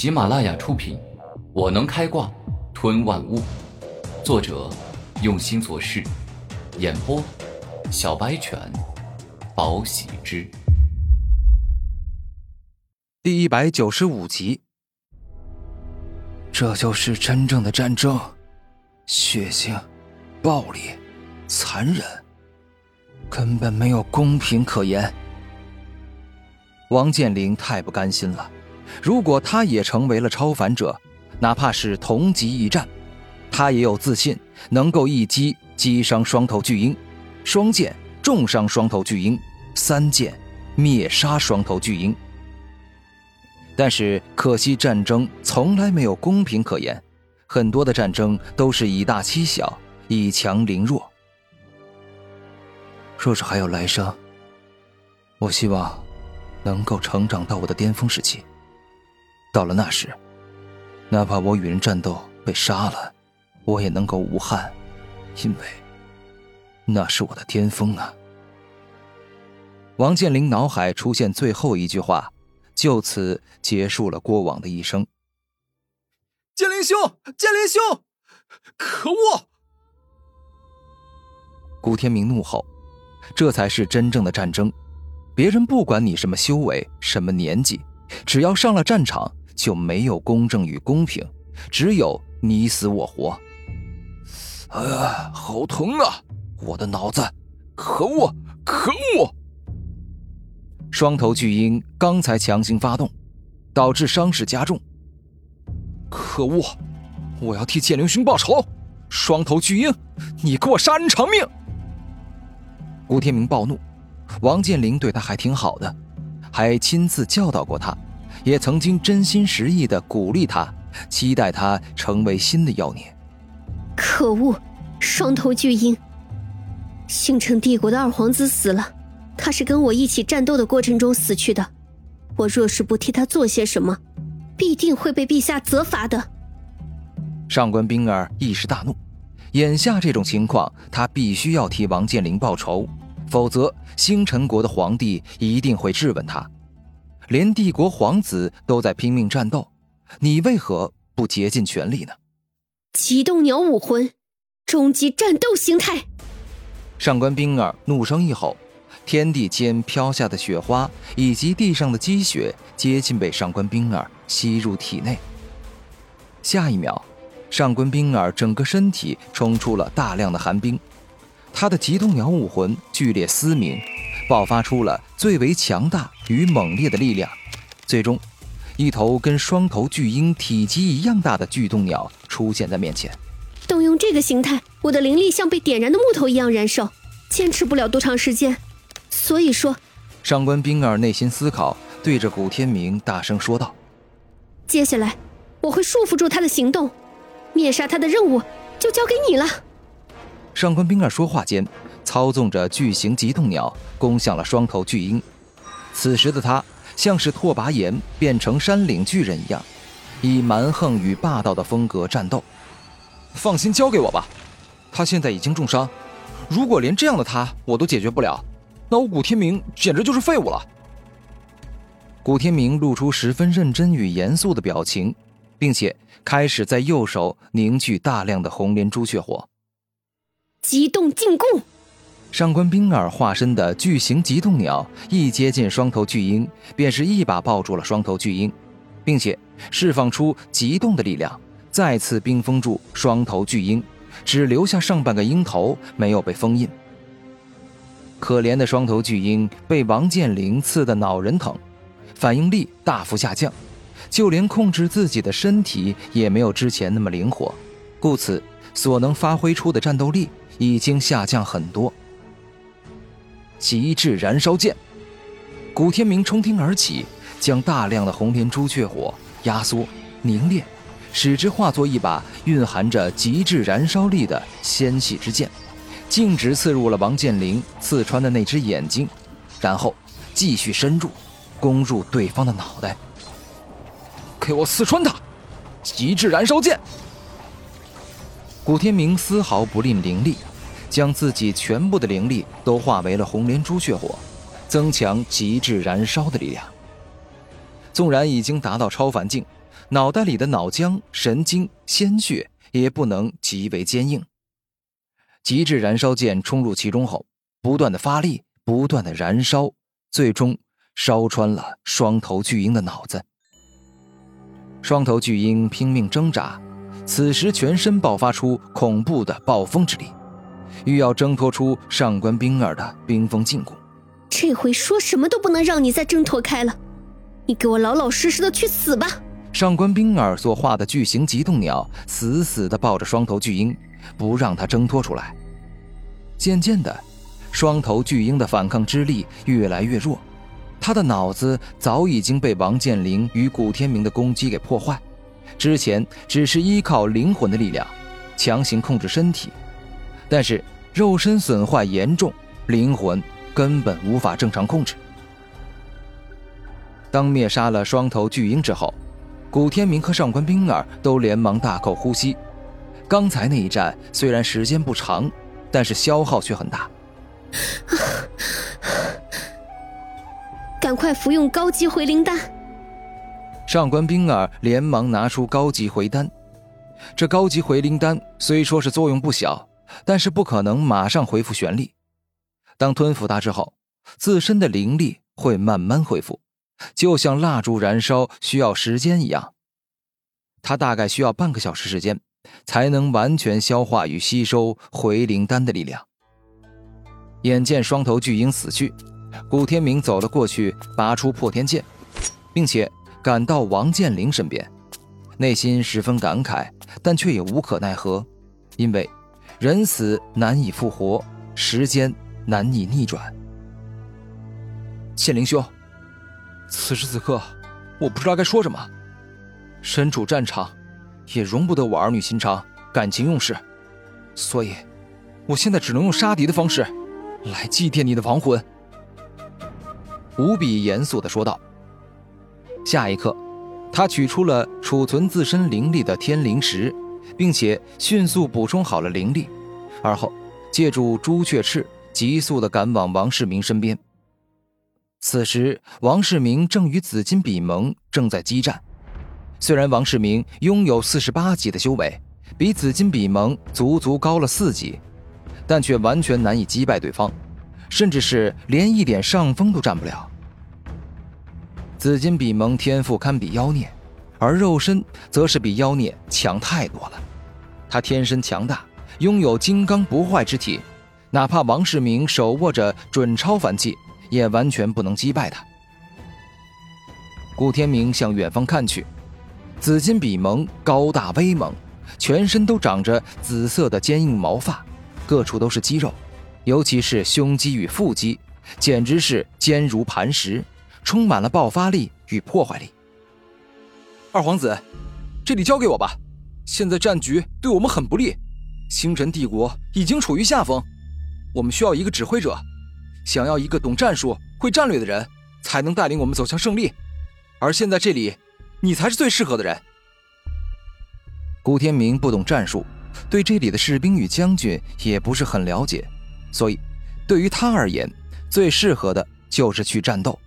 喜马拉雅出品，《我能开挂吞万物》，作者用心做事，演播小白犬，宝喜之，第一百九十五集。这就是真正的战争，血腥、暴力、残忍，根本没有公平可言。王健林太不甘心了。如果他也成为了超凡者，哪怕是同级一战，他也有自信能够一击击伤双头巨鹰，双剑重伤双头巨鹰，三剑灭杀双头巨鹰。但是可惜，战争从来没有公平可言，很多的战争都是以大欺小，以强凌弱。若是还有来生，我希望能够成长到我的巅峰时期。到了那时，哪怕我与人战斗被杀了，我也能够无憾，因为那是我的巅峰啊！王健林脑海出现最后一句话，就此结束了过往的一生。剑灵兄，剑灵兄，可恶！古天明怒吼：“这才是真正的战争，别人不管你什么修为、什么年纪，只要上了战场。”就没有公正与公平，只有你死我活。啊，好疼啊！我的脑子，可恶，可恶！双头巨鹰刚才强行发动，导致伤势加重。可恶！我要替剑灵兄报仇！双头巨鹰，你给我杀人偿命！古天明暴怒，王健林对他还挺好的，还亲自教导过他。也曾经真心实意的鼓励他，期待他成为新的妖孽。可恶，双头巨鹰！星辰帝国的二皇子死了，他是跟我一起战斗的过程中死去的。我若是不替他做些什么，必定会被陛下责罚的。上官冰儿一时大怒，眼下这种情况，他必须要替王健林报仇，否则星辰国的皇帝一定会质问他。连帝国皇子都在拼命战斗，你为何不竭尽全力呢？极冻鸟武魂，终极战斗形态！上官冰儿怒声一吼，天地间飘下的雪花以及地上的积雪，接近被上官冰儿吸入体内。下一秒，上官冰儿整个身体冲出了大量的寒冰，他的极冻鸟武魂剧烈嘶鸣。爆发出了最为强大与猛烈的力量，最终，一头跟双头巨鹰体积一样大的巨动鸟出现在面前。动用这个形态，我的灵力像被点燃的木头一样燃烧，坚持不了多长时间。所以说，上官冰儿内心思考，对着古天明大声说道：“接下来，我会束缚住他的行动，灭杀他的任务就交给你了。”上官冰儿说话间。操纵着巨型极冻鸟攻向了双头巨鹰，此时的他像是拓跋炎变成山岭巨人一样，以蛮横与霸道的风格战斗。放心，交给我吧。他现在已经重伤，如果连这样的他我都解决不了，那我古天明简直就是废物了。古天明露出十分认真与严肃的表情，并且开始在右手凝聚大量的红莲朱雀火，极冻进攻。上官冰儿化身的巨型极冻鸟一接近双头巨鹰，便是一把抱住了双头巨鹰，并且释放出极冻的力量，再次冰封住双头巨鹰，只留下上半个鹰头没有被封印。可怜的双头巨鹰被王健林刺得脑仁疼，反应力大幅下降，就连控制自己的身体也没有之前那么灵活，故此所能发挥出的战斗力已经下降很多。极致燃烧剑，古天明冲天而起，将大量的红莲朱雀火压缩凝练，使之化作一把蕴含着极致燃烧力的仙气之剑，径直刺入了王健林刺穿的那只眼睛，然后继续深入，攻入对方的脑袋。给我刺穿他！极致燃烧剑！古天明丝毫不吝灵力。将自己全部的灵力都化为了红莲朱雀火，增强极致燃烧的力量。纵然已经达到超凡境，脑袋里的脑浆、神经、鲜血也不能极为坚硬。极致燃烧剑冲入其中后，不断的发力，不断的燃烧，最终烧穿了双头巨鹰的脑子。双头巨鹰拼命挣扎，此时全身爆发出恐怖的暴风之力，欲要挣脱出上官冰儿的冰封禁锢。这回说什么都不能让你再挣脱开了，你给我老老实实的去死吧！上官冰儿所画的巨型极冻鸟死死地抱着双头巨鹰，不让它挣脱出来。渐渐的，双头巨鹰的反抗之力越来越弱，他的脑子早已经被王健林与古天明的攻击给破坏。之前只是依靠灵魂的力量强行控制身体，但是肉身损坏严重，灵魂根本无法正常控制。当灭杀了双头巨鹰之后。古天明和上官冰儿都连忙大口呼吸。刚才那一战虽然时间不长，但是消耗却很大。赶快服用高级回灵丹！上官冰儿连忙拿出高级回丹。这高级回灵丹虽说是作用不小，但是不可能马上恢复玄力。当吞服它之后，自身的灵力会慢慢恢复。就像蜡烛燃烧需要时间一样，他大概需要半个小时时间，才能完全消化与吸收回灵丹的力量。眼见双头巨鹰死去，古天明走了过去，拔出破天剑，并且赶到王健林身边，内心十分感慨，但却也无可奈何，因为人死难以复活，时间难以逆转。剑灵兄。此时此刻，我不知道该说什么。身处战场，也容不得我儿女情长、感情用事，所以，我现在只能用杀敌的方式，来祭奠你的亡魂。无比严肃的说道。下一刻，他取出了储存自身灵力的天灵石，并且迅速补充好了灵力，而后借助朱雀翅，急速的赶往王世明身边。此时，王世明正与紫金比蒙正在激战。虽然王世明拥有四十八级的修为，比紫金比蒙足足高了四级，但却完全难以击败对方，甚至是连一点上风都占不了。紫金比蒙天赋堪比妖孽，而肉身则是比妖孽强太多了。他天生强大，拥有金刚不坏之体，哪怕王世明手握着准超凡技。也完全不能击败他。古天明向远方看去，紫金比蒙高大威猛，全身都长着紫色的坚硬毛发，各处都是肌肉，尤其是胸肌与腹肌，简直是坚如磐石，充满了爆发力与破坏力。二皇子，这里交给我吧。现在战局对我们很不利，星辰帝国已经处于下风，我们需要一个指挥者。想要一个懂战术、会战略的人，才能带领我们走向胜利。而现在这里，你才是最适合的人。古天明不懂战术，对这里的士兵与将军也不是很了解，所以对于他而言，最适合的就是去战斗。